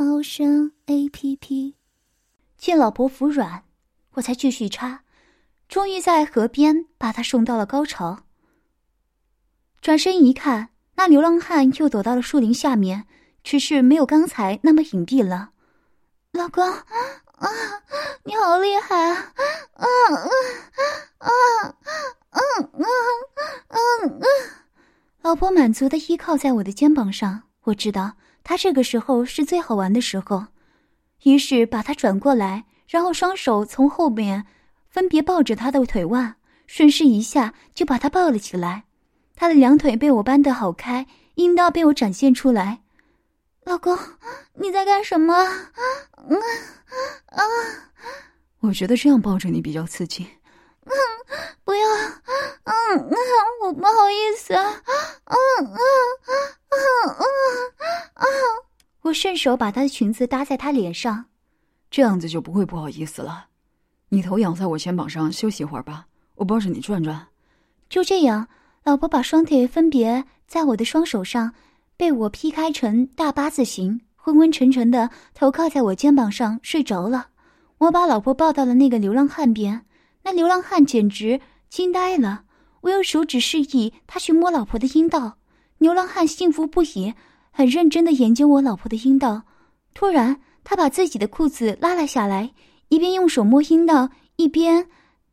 猫声 A P P。见老婆服软，我才继续插，终于在河边把她送到了高潮。转身一看，那流浪汉又躲到了树林下面，只是没有刚才那么隐蔽了。老公，啊，你好厉害啊！啊啊啊啊啊啊啊！老婆满足的依靠在我的肩膀上，我知道她这个时候是最好玩的时候，于是把他转过来，然后双手从后面分别抱着他的腿腕，顺势一下就把他抱了起来。他的两腿被我扳得好开，阴道被我展现出来。老公，你在干什么？嗯啊，我觉得这样抱着你比较刺激。嗯，不要，嗯嗯，我不好意思，啊嗯嗯顺手把她的裙子搭在她脸上，这样子就不会不好意思了。你头仰在我肩膀上休息一会儿吧，我抱着你转转。就这样，老婆把双腿分别在我的双手上，被我劈开成大八字形，昏昏沉沉的头靠在我肩膀上睡着了。我把老婆抱到了那个流浪汉边。那流浪汉简直惊呆了，我用手指示意他去摸老婆的阴道。流浪汉幸福不已，很认真的研究我老婆的阴道。突然，他把自己的裤子拉了下来，一边用手摸阴道，一边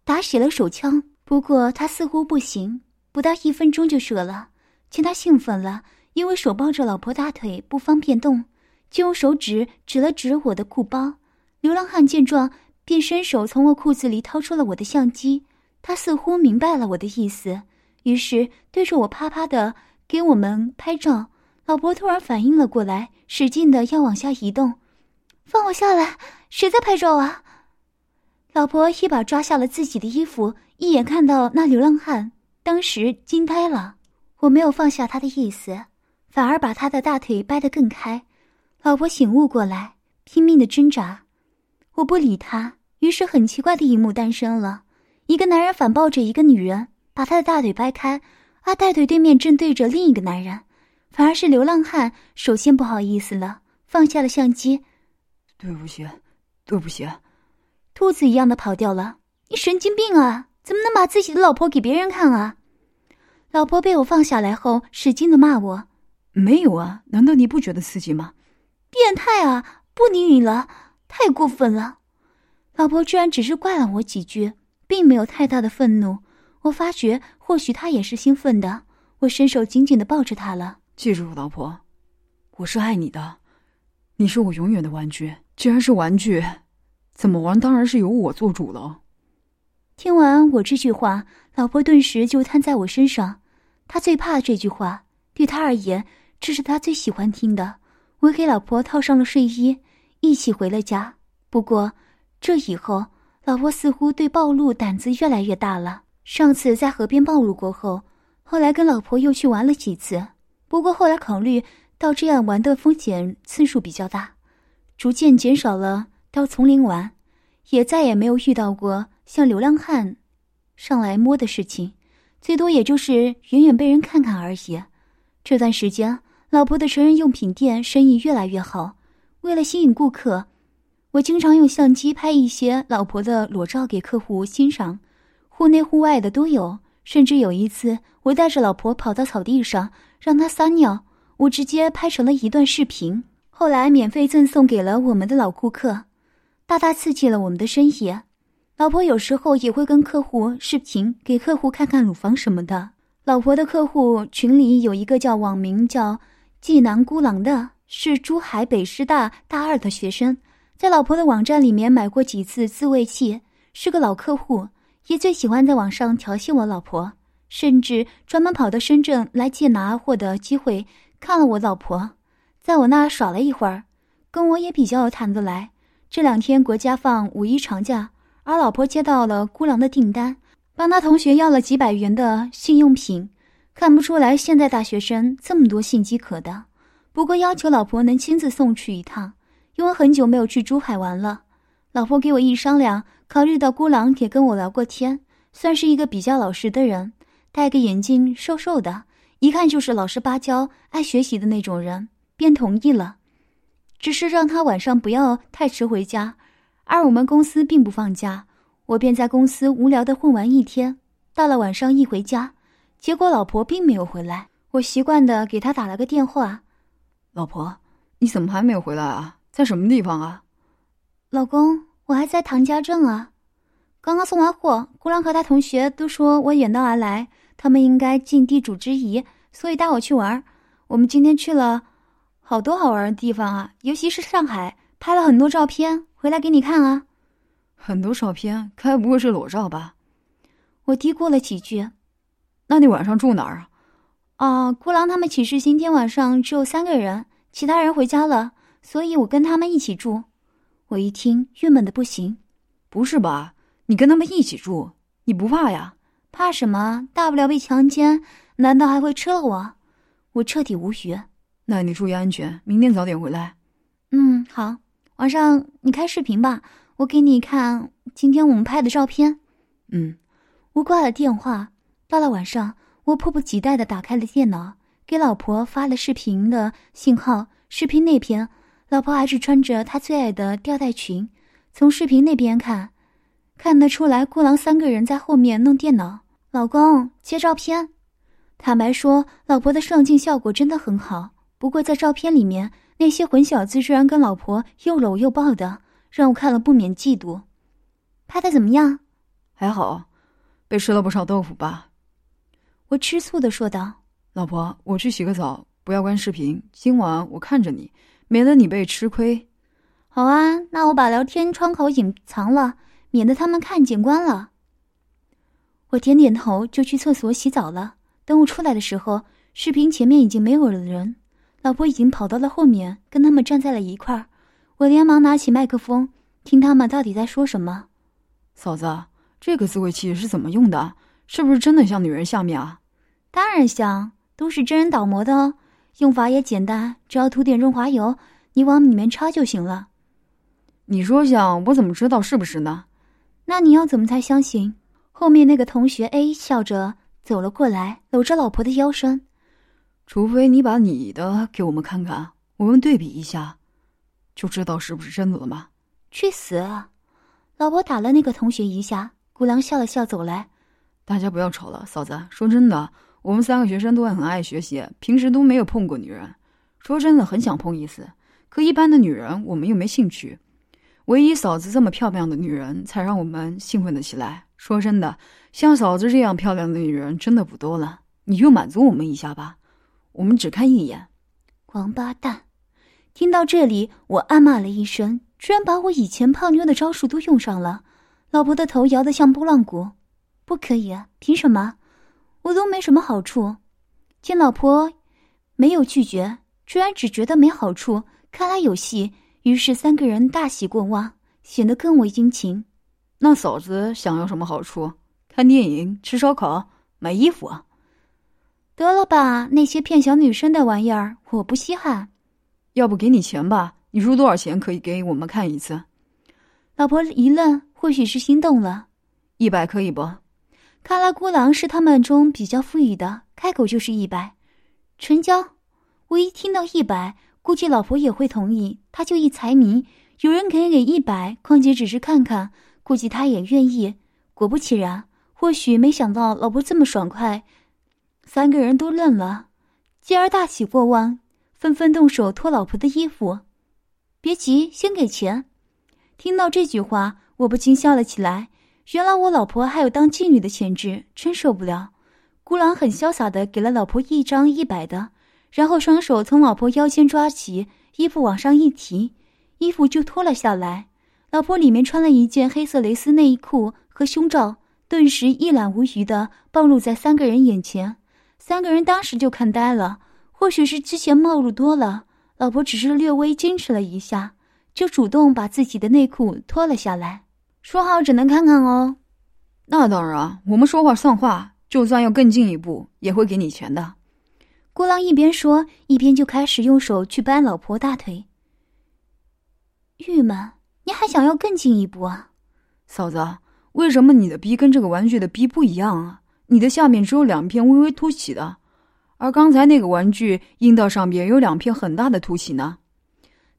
打起了手枪。不过他似乎不行，不到一分钟就射了。见他兴奋了，因为手抱着老婆大腿不方便动，就用手指指了指我的裤包。流浪汉见状。便伸手从我裤子里掏出了我的相机，他似乎明白了我的意思，于是对着我啪啪的给我们拍照。老婆突然反应了过来，使劲的要往下移动，放我下来！谁在拍照啊？老婆一把抓下了自己的衣服，一眼看到那流浪汉，当时惊呆了。我没有放下他的意思，反而把他的大腿掰得更开。老婆醒悟过来，拼命的挣扎。我不理他，于是很奇怪的一幕诞生了：一个男人反抱着一个女人，把她的大腿掰开，而大腿对面正对着另一个男人，反而是流浪汉首先不好意思了，放下了相机。对不起，对不起，兔子一样的跑掉了。你神经病啊！怎么能把自己的老婆给别人看啊？老婆被我放下来后，使劲的骂我：“没有啊，难道你不觉得刺激吗？变态啊！不理你了。”太过分了，老婆居然只是怪了我几句，并没有太大的愤怒。我发觉或许她也是兴奋的，我伸手紧紧的抱着她了。记住，老婆，我是爱你的，你是我永远的玩具。既然是玩具，怎么玩当然是由我做主了。听完我这句话，老婆顿时就瘫在我身上。她最怕这句话，对她而言，这是她最喜欢听的。我给老婆套上了睡衣。一起回了家。不过，这以后，老婆似乎对暴露胆子越来越大了。上次在河边暴露过后，后来跟老婆又去玩了几次。不过后来考虑到这样玩的风险次数比较大，逐渐减少了到丛林玩，也再也没有遇到过像流浪汉上来摸的事情，最多也就是远远被人看看而已。这段时间，老婆的成人用品店生意越来越好。为了吸引顾客，我经常用相机拍一些老婆的裸照给客户欣赏，户内户外的都有。甚至有一次，我带着老婆跑到草地上让她撒尿，我直接拍成了一段视频，后来免费赠送给了我们的老顾客，大大刺激了我们的生意。老婆有时候也会跟客户视频，给客户看看乳房什么的。老婆的客户群里有一个叫网名叫“济南孤狼”的。是珠海北师大大二的学生，在老婆的网站里面买过几次自慰器，是个老客户，也最喜欢在网上调戏我老婆，甚至专门跑到深圳来借拿货的机会看了我老婆，在我那耍了一会儿，跟我也比较谈得来。这两天国家放五一长假，而老婆接到了孤狼的订单，帮他同学要了几百元的性用品。看不出来现在大学生这么多性饥渴的。不过要求老婆能亲自送去一趟，因为很久没有去珠海玩了。老婆给我一商量，考虑到孤狼也跟我聊过天，算是一个比较老实的人，戴个眼镜，瘦瘦的，一看就是老实巴交、爱学习的那种人，便同意了。只是让他晚上不要太迟回家，而我们公司并不放假，我便在公司无聊的混完一天。到了晚上一回家，结果老婆并没有回来。我习惯的给她打了个电话：“老婆，你怎么还没有回来啊？在什么地方啊？”“老公，我还在唐家镇啊，刚刚送完货。姑娘和她同学都说我远道而来，他们应该尽地主之谊，所以带我去玩。我们今天去了。”好多好玩的地方啊，尤其是上海，拍了很多照片，回来给你看啊。很多照片，该不会是裸照吧？我嘀咕了几句。那你晚上住哪儿啊？啊，孤狼他们寝室今天晚上只有三个人，其他人回家了，所以我跟他们一起住。我一听，郁闷的不行。不是吧？你跟他们一起住，你不怕呀？怕什么？大不了被强奸，难道还会吃了我？我彻底无语。那你注意安全，明天早点回来。嗯，好。晚上你开视频吧，我给你看今天我们拍的照片。嗯，我挂了电话。到了晚上，我迫不及待的打开了电脑，给老婆发了视频的信号。视频那边，老婆还是穿着她最爱的吊带裙。从视频那边看，看得出来孤狼三个人在后面弄电脑。老公接照片。坦白说，老婆的上镜效果真的很好。不过，在照片里面，那些混小子居然跟老婆又搂又抱的，让我看了不免嫉妒。拍的怎么样？还好，被吃了不少豆腐吧？我吃醋的说道：“老婆，我去洗个澡，不要关视频。今晚我看着你，免得你被吃亏。”好啊，那我把聊天窗口隐藏了，免得他们看见关了。我点点头，就去厕所洗澡了。等我出来的时候，视频前面已经没有了人。老婆已经跑到了后面，跟他们站在了一块儿。我连忙拿起麦克风，听他们到底在说什么。嫂子，这个自慰器是怎么用的？是不是真的像女人下面啊？当然像，都是真人倒模的哦。用法也简单，只要涂点润滑油，你往里面插就行了。你说想，我怎么知道是不是呢？那你要怎么才相信？后面那个同学 A 笑着走了过来，搂着老婆的腰身。除非你把你的给我们看看，我们对比一下，就知道是不是真的了吗？去死！老婆打了那个同学一下，姑娘笑了笑走来。大家不要吵了，嫂子。说真的，我们三个学生都很爱学习，平时都没有碰过女人。说真的，很想碰一次，可一般的女人我们又没兴趣。唯一嫂子这么漂亮的女人，才让我们兴奋的起来。说真的，像嫂子这样漂亮的女人真的不多了，你就满足我们一下吧。我们只看一眼，王八蛋！听到这里，我暗骂了一声，居然把我以前泡妞的招数都用上了。老婆的头摇得像拨浪鼓，不可以啊，凭什么？我都没什么好处。见老婆没有拒绝，居然只觉得没好处，看来有戏。于是三个人大喜过望，显得更为殷勤。那嫂子想要什么好处？看电影、吃烧烤、买衣服啊？得了吧，那些骗小女生的玩意儿，我不稀罕。要不给你钱吧？你说多少钱可以给我们看一次？老婆一愣，或许是心动了。一百可以不？看来孤狼是他们中比较富裕的，开口就是一百，成交。我一听到一百，估计老婆也会同意。他就一财迷，有人肯给一百，况且只是看看，估计他也愿意。果不其然，或许没想到老婆这么爽快。三个人都愣了，继而大喜过望，纷纷动手脱老婆的衣服。别急，先给钱。听到这句话，我不禁笑了起来。原来我老婆还有当妓女的潜质，真受不了。孤狼很潇洒的给了老婆一张一百的，然后双手从老婆腰间抓起，衣服往上一提，衣服就脱了下来。老婆里面穿了一件黑色蕾丝内衣裤和胸罩，顿时一览无余的暴露在三个人眼前。三个人当时就看呆了，或许是之前冒入多了，老婆只是略微矜持了一下，就主动把自己的内裤脱了下来，说好只能看看哦。那当然，我们说话算话，就算要更进一步，也会给你钱的。孤狼一边说，一边就开始用手去掰老婆大腿。郁闷，你还想要更进一步啊？嫂子，为什么你的逼跟这个玩具的逼不一样啊？你的下面只有两片微微凸起的。而刚才那个玩具阴道上边有两片很大的凸起呢。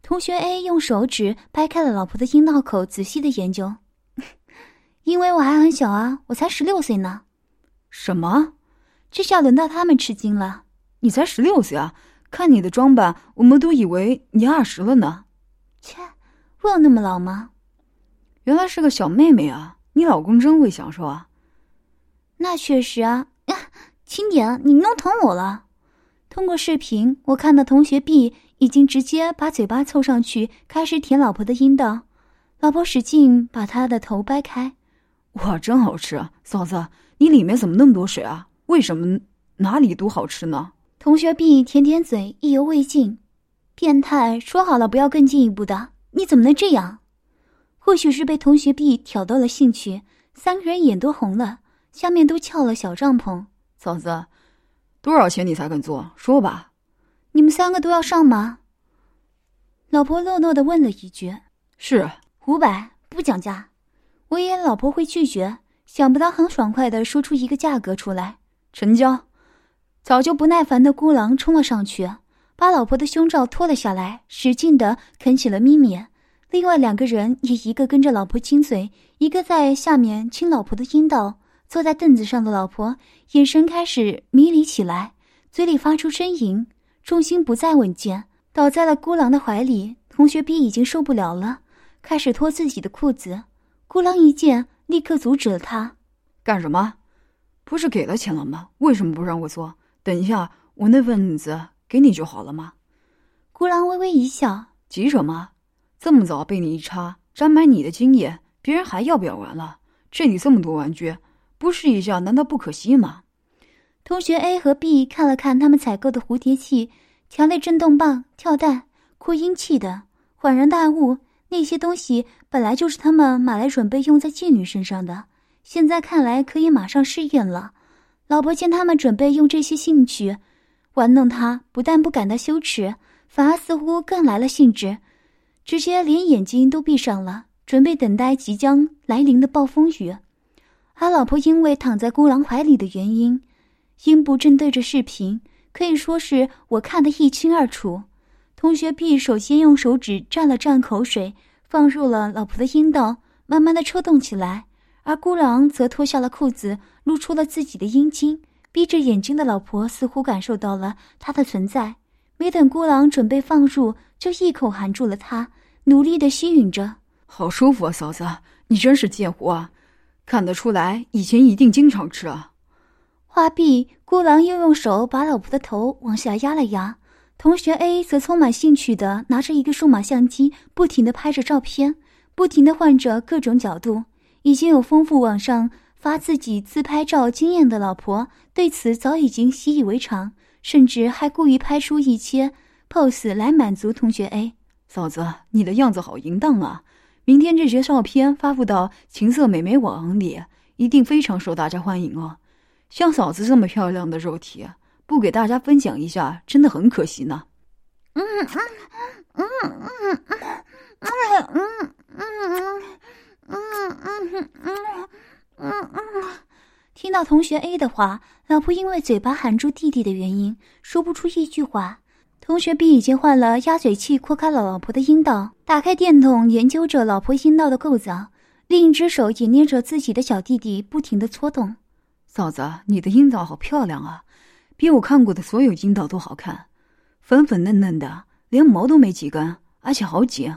同学 A 用手指掰开了老婆的阴道口，仔细的研究。因为我还很小啊，我才十六岁呢。什么？这下轮到他们吃惊了。你才十六岁啊？看你的装扮，我们都以为你二十了呢。切，我有那么老吗？原来是个小妹妹啊！你老公真会享受啊。那确实啊。轻点，你弄疼我了。通过视频，我看到同学 B 已经直接把嘴巴凑上去，开始舔老婆的阴道。老婆使劲把他的头掰开。哇，真好吃！嫂子，你里面怎么那么多水啊？为什么哪里都好吃呢？同学 B 舔舔嘴，意犹未尽。变态，说好了不要更进一步的，你怎么能这样？或许是被同学 B 挑逗了兴趣，三个人眼都红了，下面都翘了小帐篷。嫂子，多少钱你才肯做？说吧。你们三个都要上吗？老婆诺诺的问了一句。是五百，不讲价。我以老婆会拒绝，想不到很爽快的说出一个价格出来，成交。早就不耐烦的孤狼冲了上去，把老婆的胸罩脱了下来，使劲的啃起了咪咪。另外两个人也一个跟着老婆亲嘴，一个在下面亲老婆的阴道。坐在凳子上的老婆眼神开始迷离起来，嘴里发出呻吟，重心不再稳健，倒在了孤狼的怀里。同学 B 已经受不了了，开始脱自己的裤子。孤狼一见，立刻阻止了他：“干什么？不是给了钱了吗？为什么不让我做？等一下，我那份子给你就好了吗？”孤狼微微一笑：“急什么？这么早被你一插，沾满你的经验，别人还要不要玩了？这里这么多玩具。”不试一下，难道不可惜吗？同学 A 和 B 看了看他们采购的蝴蝶器、强力震动棒、跳蛋、扩音器等，恍然大悟：那些东西本来就是他们买来准备用在妓女身上的，现在看来可以马上试验了。老婆见他们准备用这些兴趣玩弄他，不但不感到羞耻，反而似乎更来了兴致，直接连眼睛都闭上了，准备等待即将来临的暴风雨。而老婆因为躺在孤狼怀里的原因，阴部正对着视频，可以说是我看得一清二楚。同学 B 首先用手指蘸了蘸口水，放入了老婆的阴道，慢慢的抽动起来。而孤狼则脱下了裤子，露出了自己的阴茎。闭着眼睛的老婆似乎感受到了他的存在，没等孤狼准备放入，就一口含住了他，努力的吸吮着。好舒服啊，嫂子，你真是贱货啊！看得出来，以前一定经常吃啊。话毕，孤狼又用手把老婆的头往下压了压。同学 A 则充满兴趣的拿着一个数码相机，不停的拍着照片，不停的换着各种角度。已经有丰富网上发自己自拍照经验的老婆，对此早已经习以为常，甚至还故意拍出一些 pose 来满足同学 A。嫂子，你的样子好淫荡啊！明天这些照片发布到情色美眉网里，一定非常受大家欢迎哦。像嫂子这么漂亮的肉体，不给大家分享一下，真的很可惜呢。嗯嗯嗯嗯嗯嗯嗯嗯嗯嗯嗯嗯。听到同学 A 的话，老婆因为嘴巴含住弟弟的原因，说不出一句话。同学 B 已经换了鸭嘴器，扩开了老婆的阴道，打开电筒研究着老婆阴道的构造，另一只手也捏着自己的小弟弟，不停的搓动。嫂子，你的阴道好漂亮啊，比我看过的所有阴道都好看，粉粉嫩嫩的，连毛都没几根，而且好紧。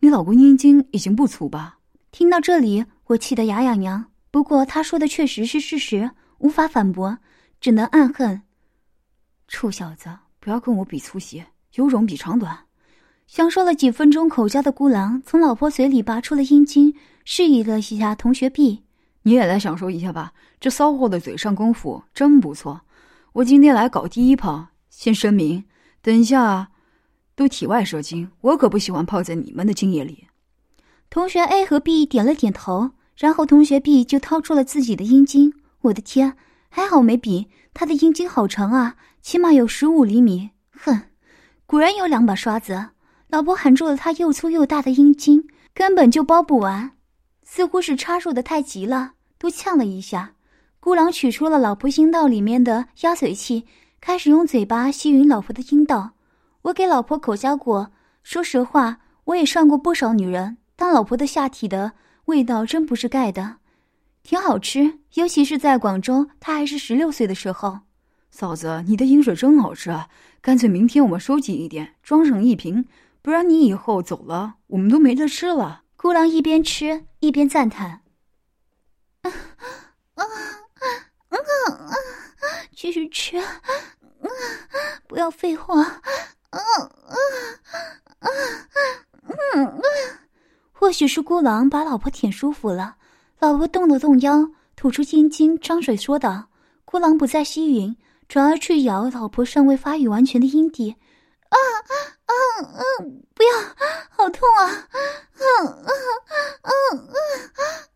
你老公阴茎已经不粗吧？听到这里，我气得牙痒痒。不过他说的确实是事实，无法反驳，只能暗恨：臭小子。不要跟我比粗细，有种比长短。享受了几分钟口交的孤狼，从老婆嘴里拔出了阴茎，示意了一下同学 B：“ 你也来享受一下吧，这骚货的嘴上功夫真不错。我今天来搞第一炮，先声明，等一下都体外射精，我可不喜欢泡在你们的精液里。同学 A 和 B 点了点头，然后同学 B 就掏出了自己的阴茎。我的天，还好没比，他的阴茎好长啊，起码有十五厘米。哼，果然有两把刷子。老婆含住了他又粗又大的阴茎，根本就包不完，似乎是插入的太急了，都呛了一下。孤狼取出了老婆阴道里面的鸭嘴器，开始用嘴巴吸吮老婆的阴道。我给老婆口交过，说实话，我也上过不少女人，但老婆的下体的味道真不是盖的，挺好吃。尤其是在广州，她还是十六岁的时候。嫂子，你的饮水真好吃啊！干脆明天我们收集一点，装上一瓶。不然你以后走了，我们都没得吃了。孤狼一边吃一边赞叹：“啊啊啊啊！继续吃，啊，不要废话。”啊啊啊嗯啊！或许是孤狼把老婆舔舒服了，老婆动了动腰，吐出阴茎，张嘴说道：“孤狼不再吸吮，转而去咬老婆尚未发育完全的阴蒂。”啊啊啊！不要，好痛啊！啊啊啊啊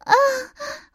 啊！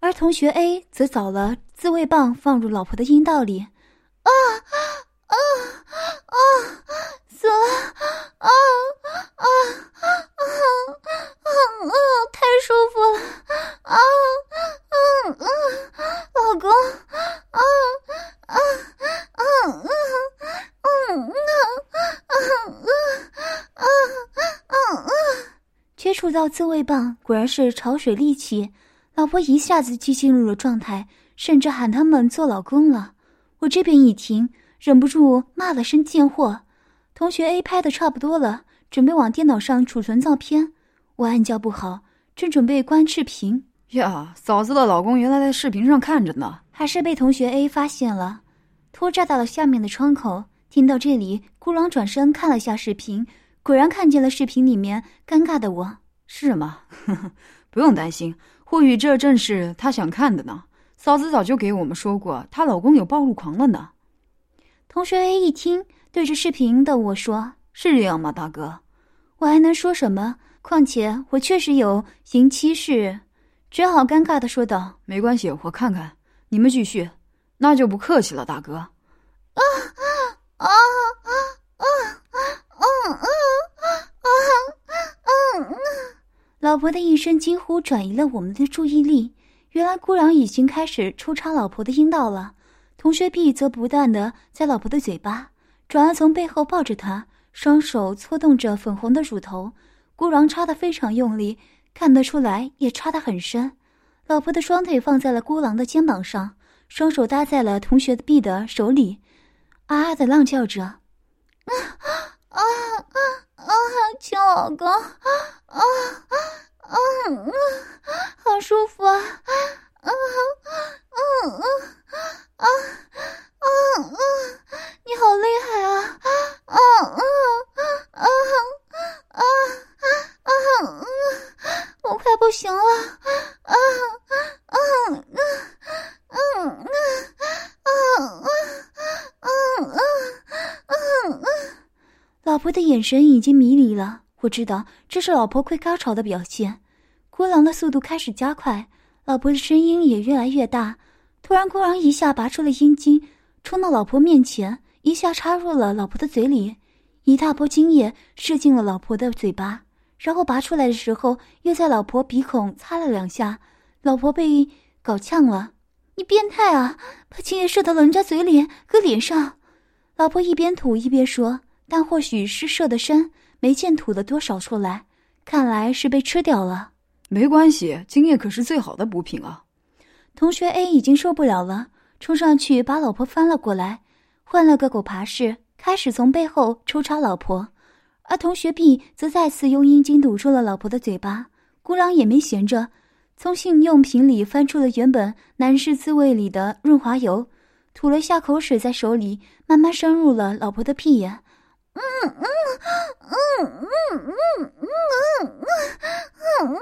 而同学 A 则找了自慰棒放入老婆的阴道里。啊啊啊！死了！啊啊啊啊啊！太舒服了！啊啊啊！老公！啊啊啊啊！嗯啊啊啊啊啊啊！接触到自慰棒，果然是潮水利器，老婆一下子就进入了状态，甚至喊他们做老公了。我这边一听，忍不住骂了声贱货。同学 A 拍的差不多了，准备往电脑上储存照片。我暗叫不好，正准备关视频，呀，嫂子的老公原来在视频上看着呢，还是被同学 A 发现了，拖拽到了下面的窗口。听到这里，孤狼转身看了下视频。果然看见了视频里面尴尬的我，是吗？不用担心，或许这正是他想看的呢。嫂子早就给我们说过，她老公有暴露狂了呢。同学 A 一听，对着视频的我说：“是这样吗，大哥？”我还能说什么？况且我确实有行妻室，只好尴尬的说道：“没关系，我看看。你们继续，那就不客气了，大哥。”啊啊啊啊啊老婆的一声惊呼转移了我们的注意力。原来孤狼已经开始抽插老婆的阴道了。同学 B 则不断的在老婆的嘴巴，转而从背后抱着她，双手搓动着粉红的乳头。孤狼插的非常用力，看得出来也插得很深。老婆的双腿放在了孤狼的肩膀上，双手搭在了同学 B 的手里，啊啊的浪叫着，啊啊啊！啊，求老公，啊啊啊啊啊，好舒服啊。啊啊啊啊啊啊啊，你好厉害啊。啊啊啊啊啊啊啊，我快不行了。啊啊啊啊啊啊啊啊啊。老婆的眼神已经迷离了。我知道这是老婆快高潮的表现。孤狼的速度开始加快，老婆的声音也越来越大。突然，孤狼一下拔出了阴茎，冲到老婆面前，一下插入了老婆的嘴里，一大波精液射进了老婆的嘴巴，然后拔出来的时候，又在老婆鼻孔擦了两下，老婆被搞呛了。你变态啊！把精液射到了人家嘴里和脸上。老婆一边吐一边说。但或许是射的深，没见吐了多少出来，看来是被吃掉了。没关系，精液可是最好的补品啊。同学 A 已经受不了了，冲上去把老婆翻了过来，换了个狗爬式，开始从背后抽插老婆。而同学 B 则再次用阴茎堵住了老婆的嘴巴。孤狼也没闲着，从性用品里翻出了原本男士滋味里的润滑油，吐了下口水在手里，慢慢深入了老婆的屁眼。嗯嗯嗯嗯嗯嗯嗯嗯嗯，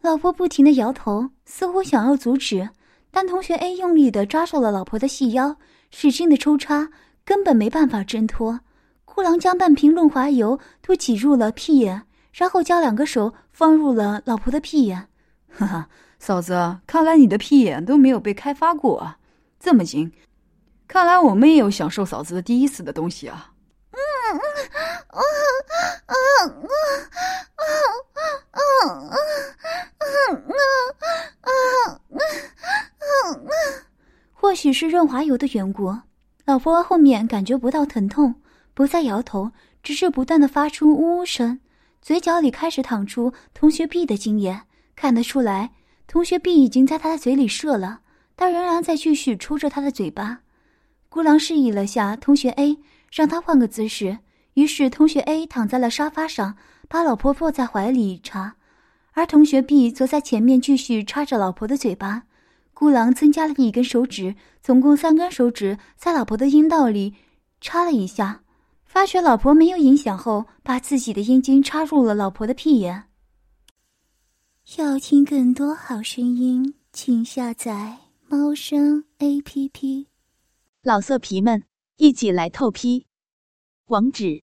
老婆不停的摇头，似乎想要阻止，但同学 A 用力的抓住了老婆的细腰，使劲的抽插，根本没办法挣脱。孤狼将半瓶润滑油都挤入了屁眼。然后将两个手放入了老婆的屁眼，哈哈，嫂子，看来你的屁眼都没有被开发过啊，这么精，看来我们也有享受嫂子的第一次的东西啊。嗯嗯嗯嗯嗯嗯嗯嗯嗯嗯嗯或许是润滑油的缘故，老婆后面感觉不到疼痛，不再摇头，只是不断的发出呜呜声。嘴角里开始淌出同学 B 的精液，看得出来，同学 B 已经在他的嘴里射了，但仍然在继续抽着他的嘴巴。孤狼示意了下同学 A，让他换个姿势，于是同学 A 躺在了沙发上，把老婆抱在怀里插，而同学 B 则在前面继续插着老婆的嘴巴。孤狼增加了一根手指，总共三根手指在老婆的阴道里插了一下。发觉老婆没有影响后，把自己的阴茎插入了老婆的屁眼。要听更多好声音，请下载猫声 A P P。老色皮们，一起来透批！网址